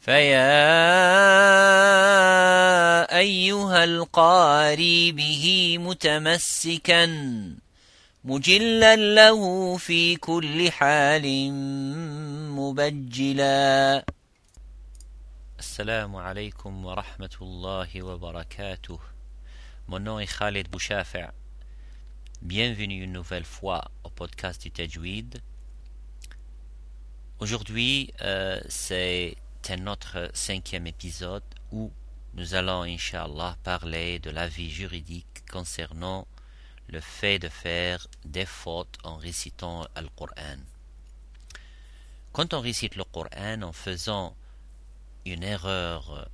فيا أيها القاري به متمسكا مجلا له في كل حال مبجلا السلام عليكم ورحمة الله وبركاته Mon nom est Khaled Bouchafer. Bienvenue une nouvelle fois au podcast du Tajwid. Aujourd'hui, euh, c'est notre cinquième épisode où nous allons, Inch'Allah, parler de l'avis juridique concernant le fait de faire des fautes en récitant le Coran. Quand on récite le Coran en faisant une erreur,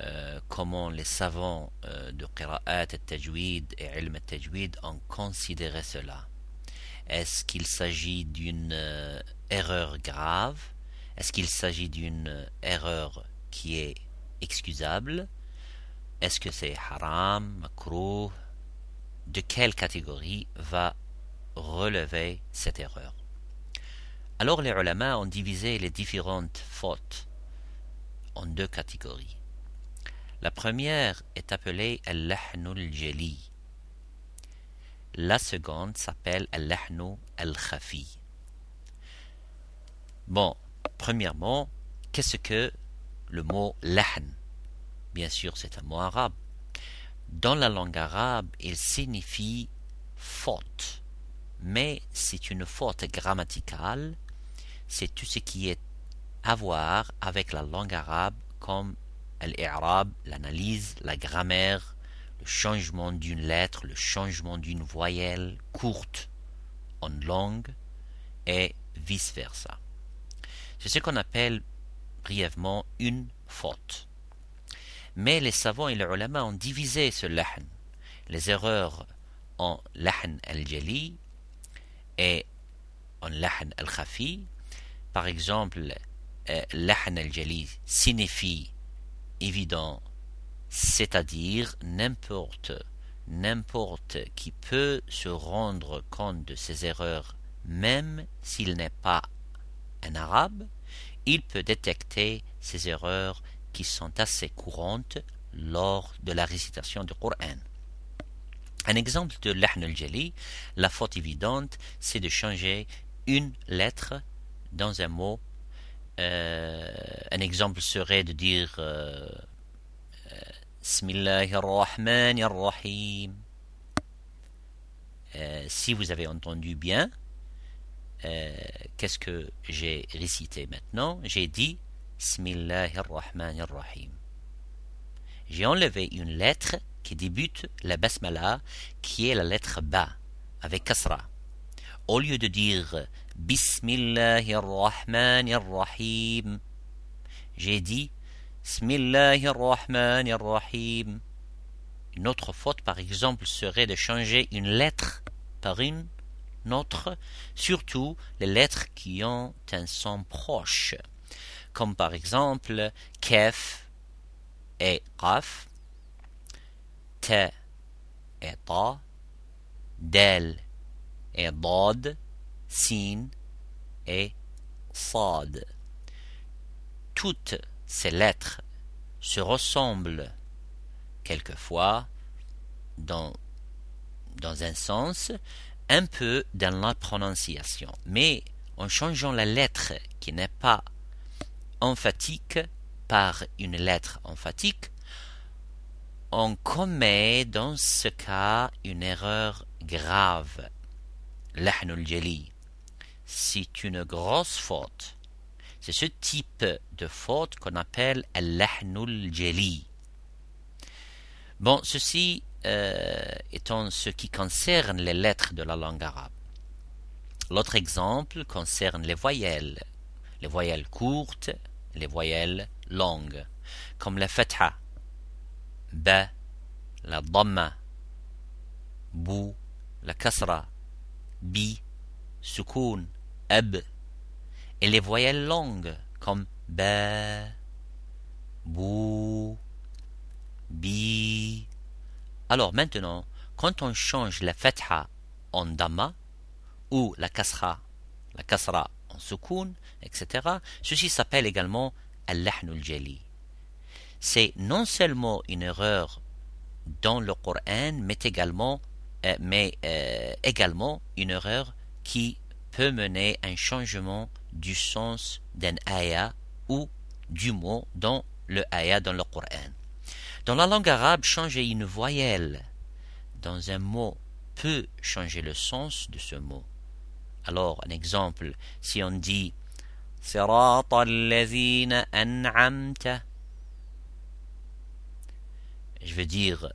euh, comment les savants euh, de Qira'at al-Tajwid et Ilm al-Tajwid ont considéré cela? Est-ce qu'il s'agit d'une euh, erreur grave Est-ce qu'il s'agit d'une erreur qui est excusable? Est-ce que c'est haram, makruh? De quelle catégorie va relever cette erreur? Alors les ulama ont divisé les différentes fautes en deux catégories. La première est appelée al-lahnul jali. La seconde s'appelle al-lahnu al-khafi. Bon, premièrement, qu'est-ce que le mot lahn Bien sûr, c'est un mot arabe. Dans la langue arabe, il signifie faute. Mais c'est une faute grammaticale. C'est tout ce qui est à voir avec la langue arabe comme l'irab, l'analyse, la grammaire, le changement d'une lettre, le changement d'une voyelle courte en langue et vice-versa. C'est ce qu'on appelle brièvement une faute. Mais les savants et les ulama ont divisé ce lahn, les erreurs en lahn al-jali et en lahn al-khafi. Par exemple, euh, lahn al-jali signifie évident, c'est-à-dire n'importe n'importe qui peut se rendre compte de ses erreurs même s'il n'est pas un arabe, il peut détecter ces erreurs qui sont assez courantes lors de la récitation du Coran. Un exemple de l'ahn al-jali, la faute évidente, c'est de changer une lettre dans un mot. Euh, un exemple serait de dire euh, Rahim. Euh, si vous avez entendu bien, euh, qu'est-ce que j'ai récité maintenant? J'ai dit Rahim. J'ai enlevé une lettre qui débute la basmala, qui est la lettre Ba, avec kasra. Au lieu de dire Rahim, j'ai dit Rahim. Une autre faute, par exemple, serait de changer une lettre par une autre, surtout les lettres qui ont un son proche, comme par exemple kef et qaf, te et ta, del et dad, sin et sad. Toutes ces lettres se ressemblent quelquefois dans un sens, un peu dans la prononciation. Mais en changeant la lettre qui n'est pas emphatique par une lettre emphatique, on commet dans ce cas une erreur grave. L'ahnul jali. C'est une grosse faute. C'est ce type de faute qu'on appelle l'ahnul jali. Bon, ceci euh, ce qui concerne les lettres de la langue arabe. L'autre exemple concerne les voyelles, les voyelles courtes, les voyelles longues, comme la fatha, ba, la dhamma, bou, la kasra, bi, sukoun, ab, et les voyelles longues comme ba, bou, bi, alors maintenant, quand on change la fatha en dama ou la kasra, la kasra en sukun, etc., ceci s'appelle également al-lahn al-jali. C'est non seulement une erreur dans le Coran, mais également, euh, euh, également une erreur qui peut mener à un changement du sens d'un ayah ou du mot dans le ayah dans le Coran. Dans la langue arabe, changer une voyelle dans un mot peut changer le sens de ce mot. Alors, un exemple, si on dit je veux dire,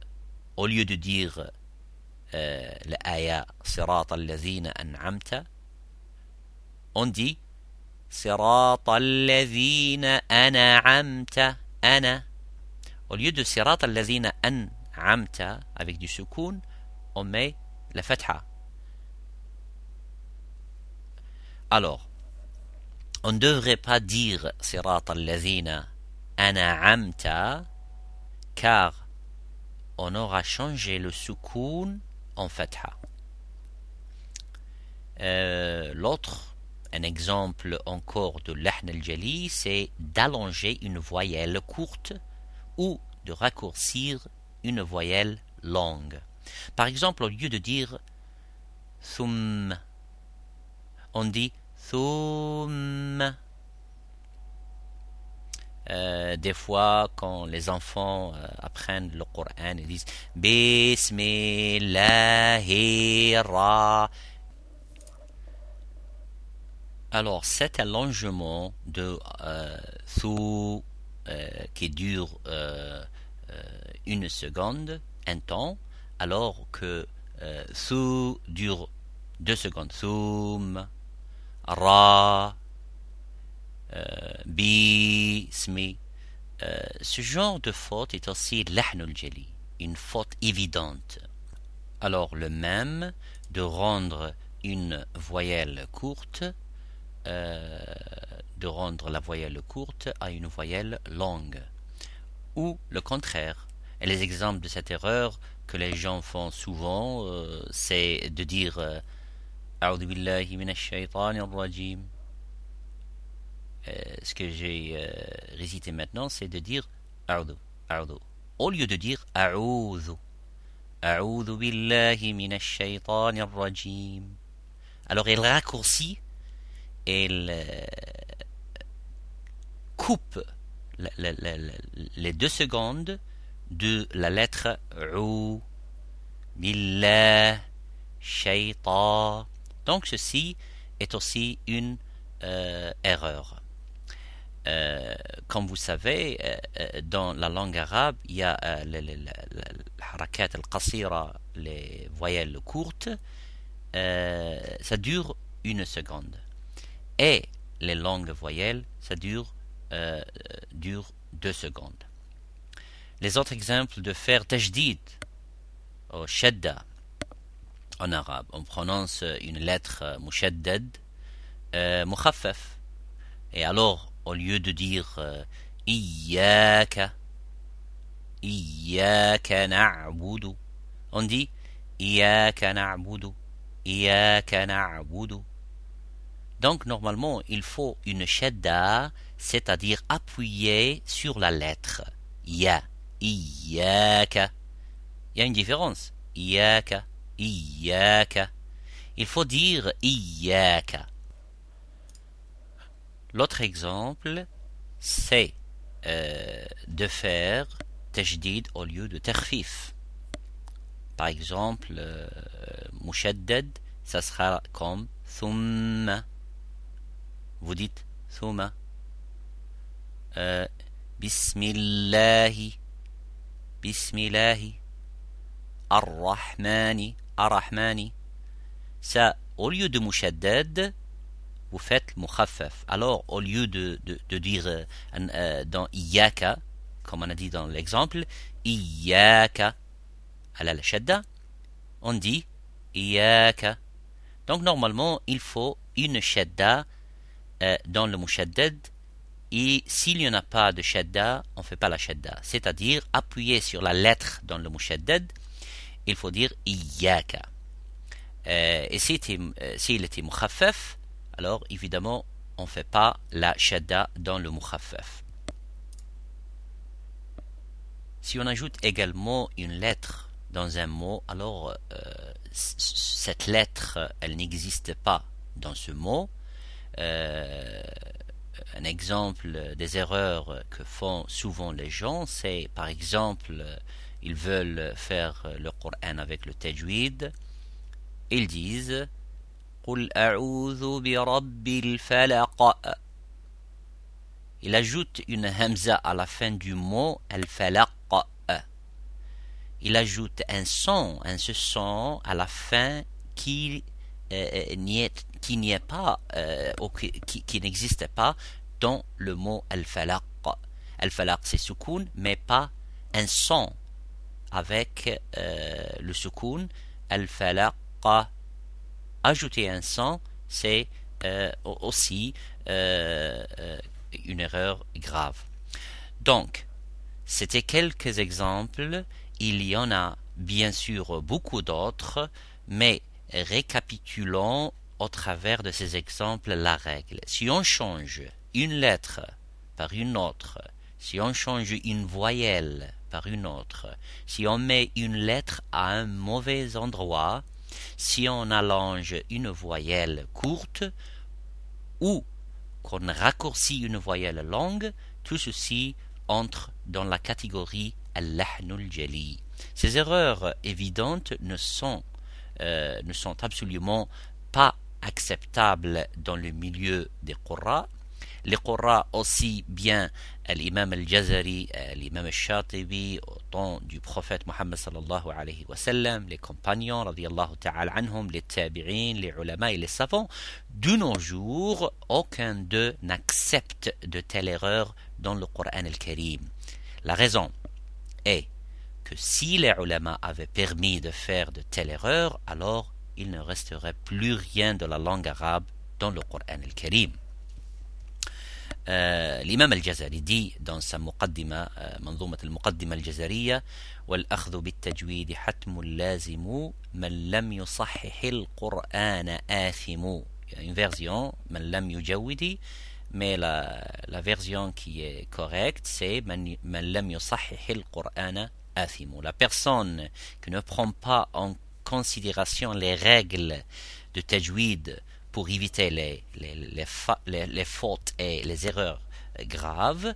au lieu de dire euh, l'aya on dit Sirat ana. Au lieu de sirat al-lazina an'amta avec du sukoun, on met la fatha. Alors, on ne devrait pas dire sirat al-lazina an'amta car on aura changé le sukoun en fatha. Euh, l'autre, un exemple encore de l'ahn al-jali, c'est d'allonger une voyelle courte ou de raccourcir une voyelle longue. Par exemple, au lieu de dire thum, on dit thum. Euh, des fois, quand les enfants euh, apprennent le Coran, ils disent Bismillahirrahmanirrahim. Alors, cet allongement de euh, euh qui dure une seconde, un temps, alors que Thu dure deux secondes. Thum, Ra, euh, bismi. Euh, ce genre de faute est aussi l'ahnul une faute évidente. Alors le même de rendre une voyelle courte, euh, de rendre la voyelle courte à une voyelle longue, ou le contraire. Et les exemples de cette erreur que les gens font souvent, c'est de dire euh, ce que j'ai euh, récité maintenant, c'est de dire a'udhu, a'udhu. Au lieu de dire a'udhu. A'udhu billahi minash rajim. Alors elle raccourcit, elle euh, coupe les deux secondes de la lettre ou, billah, shaytan. Donc ceci est aussi une erreur. Euh, comme vous savez, euh, euh, dans la langue arabe, il y a les harakat al-qasira, les voyelles courtes, ça dure une seconde. Et les longues voyelles, ça dure, dure deux secondes. Les autres exemples de faire tajdid, au shadda, en arabe, on prononce une lettre mushaddad, mukhaffaf. Et alors, au lieu de dire euh, Iyaka, Iyaka na'budu, on dit Iyaka na'budu, Iyaka na'budu. Donc normalement, il faut une shadda, c'est-à-dire appuyer sur la lettre Ya, Iyaka. Il y a une différence. Iyaka, Iyaka. Il faut dire Iyaka. L'autre exemple, c'est euh, de faire tajdid au lieu de terfif. Par exemple, euh, mushaddad, ça sera comme thumma. Vous dites thumma. Euh, bismillahi. Bismillahi. Ar-Rahmani. Ar-Rahmani. Ça, au lieu de mushaddad, vous faites mukhaffaf. Alors, au lieu de, de, dire euh, euh, dans iyaka, comme on a dit dans l'exemple, iyaka, à la shadda, on dit iyaka. Donc, normalement, il faut une shadda euh, dans le mushaddad, et s'il n'y en a pas de shadda, on ne fait pas la shadda. C'est-à-dire, appuyer sur la lettre dans le mushaddad, il faut dire iyaka. et s'il était mukhaffaf, alors évidemment on ne fait pas la shadda dans le mukhaffaf. Si on ajoute également une lettre dans un mot, alors euh, cette lettre, elle n'existe pas dans ce mot. Euh, un exemple des erreurs que font souvent les gens, c'est par exemple, ils veulent faire le Coran avec le tajwid, ils disent il ajoute une hamza à la fin du mot. Il ajoute un son, un ce son à la fin qui n'y est, qui pas, euh, qui, n'existe pas dans le mot al-falaq. Al-falaq c'est soukoun, mais pas un son avec euh, le soukoun. Al-falaq ajouter un son, c'est euh, aussi euh, euh, une erreur grave. Donc, c'était quelques exemples. Il y en a bien sûr beaucoup d'autres, mais récapitulons au travers de ces exemples la règle. Si on change une lettre par une autre, si on change une voyelle par une autre, si on met une lettre à un mauvais endroit, si on allonge une voyelle courte ou qu'on raccourcit une voyelle longue, tout ceci entre dans la catégorie jali. Ces erreurs évidentes ne sont, euh, ne sont absolument pas acceptables dans le milieu des Qur'as les Qurra aussi bien l'imam al-Jazari, l'imam al-Shatibi au temps du prophète Mohammed sallallahu alayhi wa les compagnons radiallahu ta'ala anhum, les tabi'in, les ulama et les savants, de nos jours, aucun d'eux n'accepte de telle erreur dans le Coran al-Karim. La raison est que si les ulama avaient permis de faire de telles erreurs, alors il ne resterait plus rien de la langue arabe dans le Coran al-Karim. آه الإمام الجزري دي دون مقدمة آه منظومة المقدمة الجزرية والأخذ بالتجويد حتم لازم من لم يصحح القرآن آثم يعني une version من لم يجود mais la, la version qui est correcte c'est من, من لم يصحح القرآن آثم la personne qui ne prend pas en considération les règles de tajwid pour éviter les, fautes et les erreurs graves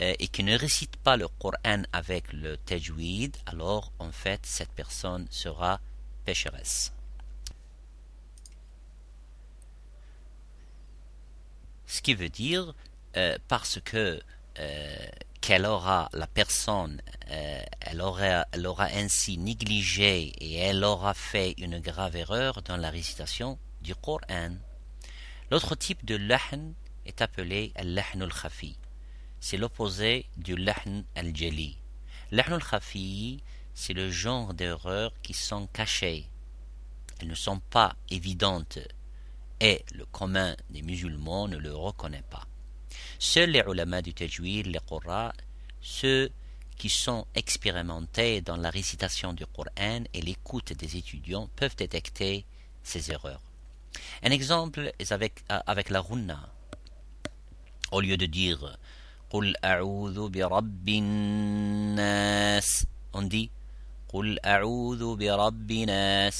euh, et qui ne récite pas le Coran avec le tajwid, alors en fait cette personne sera pécheresse. Ce qui veut dire euh, parce que euh, qu'elle aura la personne, elle, aura, elle aura ainsi négligé et elle aura fait une grave erreur dans la récitation du Coran. L'autre type de lahn est appelé al-lahn al-khafi. C'est l'opposé du lahn al-jali. Lahn al-khafi, c'est le genre d'erreurs qui sont cachées. Elles ne sont pas évidentes et le commun des musulmans ne le reconnaît pas. Seuls les ulama du tajwid, les qurra, ceux qui sont expérimentés dans la récitation du Coran et l'écoute des étudiants peuvent détecter ces erreurs. Un exemple est avec, la runna. Au lieu de dire Qul a'udhu bi rabbin on dit Qul a'udhu bi rabbin.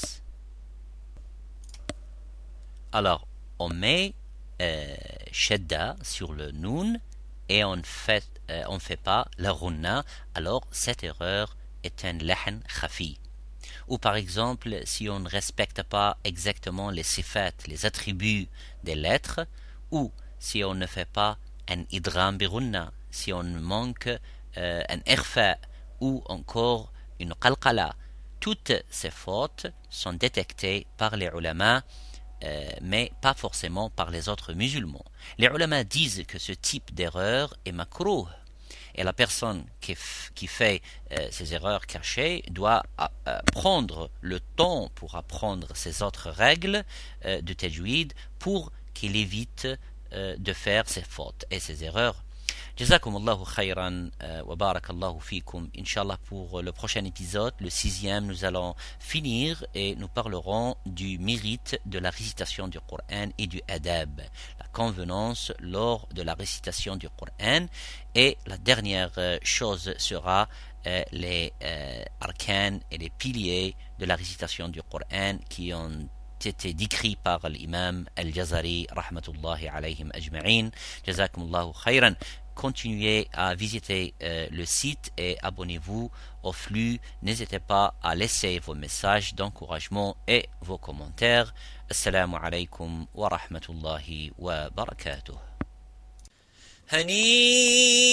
Alors, on met shadda sur le nun et on fait euh, on fait pas la runna alors cette erreur est un lahn khafi ou par exemple si on ne respecte pas exactement les sifat, les attributs des lettres, ou si on ne fait pas un idram birunna, si on manque euh, un irfa ou encore une qalqala. Toutes ces fautes sont détectées par les ulama, euh, mais pas forcément par les autres musulmans. Les ulama disent que ce type d'erreur est makruh, et la personne qui, fait euh, ces erreurs cachées doit euh, euh, prendre le temps pour apprendre ces autres règles de tajwid pour qu'il évite de faire ces fautes et ces erreurs Jazakum Allahu khayran euh, wa barakallahu fikum. Inch'Allah pour le prochain épisode, le sixième, nous allons finir et nous parlerons du mérite de la récitation du Coran et du adab, la convenance lors de la récitation du Coran. Et la dernière euh, chose sera euh, les arcanes et les piliers de la récitation du Coran qui ont été décrits par l'imam Al-Jazari, rahmatullahi alayhim ajma'in. Jazakumullahu khayran continuez à visiter euh, le site et abonnez-vous au flux. N'hésitez pas à laisser vos messages d'encouragement et vos commentaires. Assalamu alaikum wa rahmatullahi wa barakatuh. هنيئا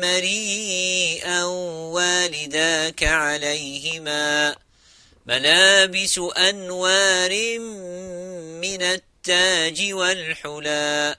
مريئا والداك عليهما ملابس انوار من التاج والحلى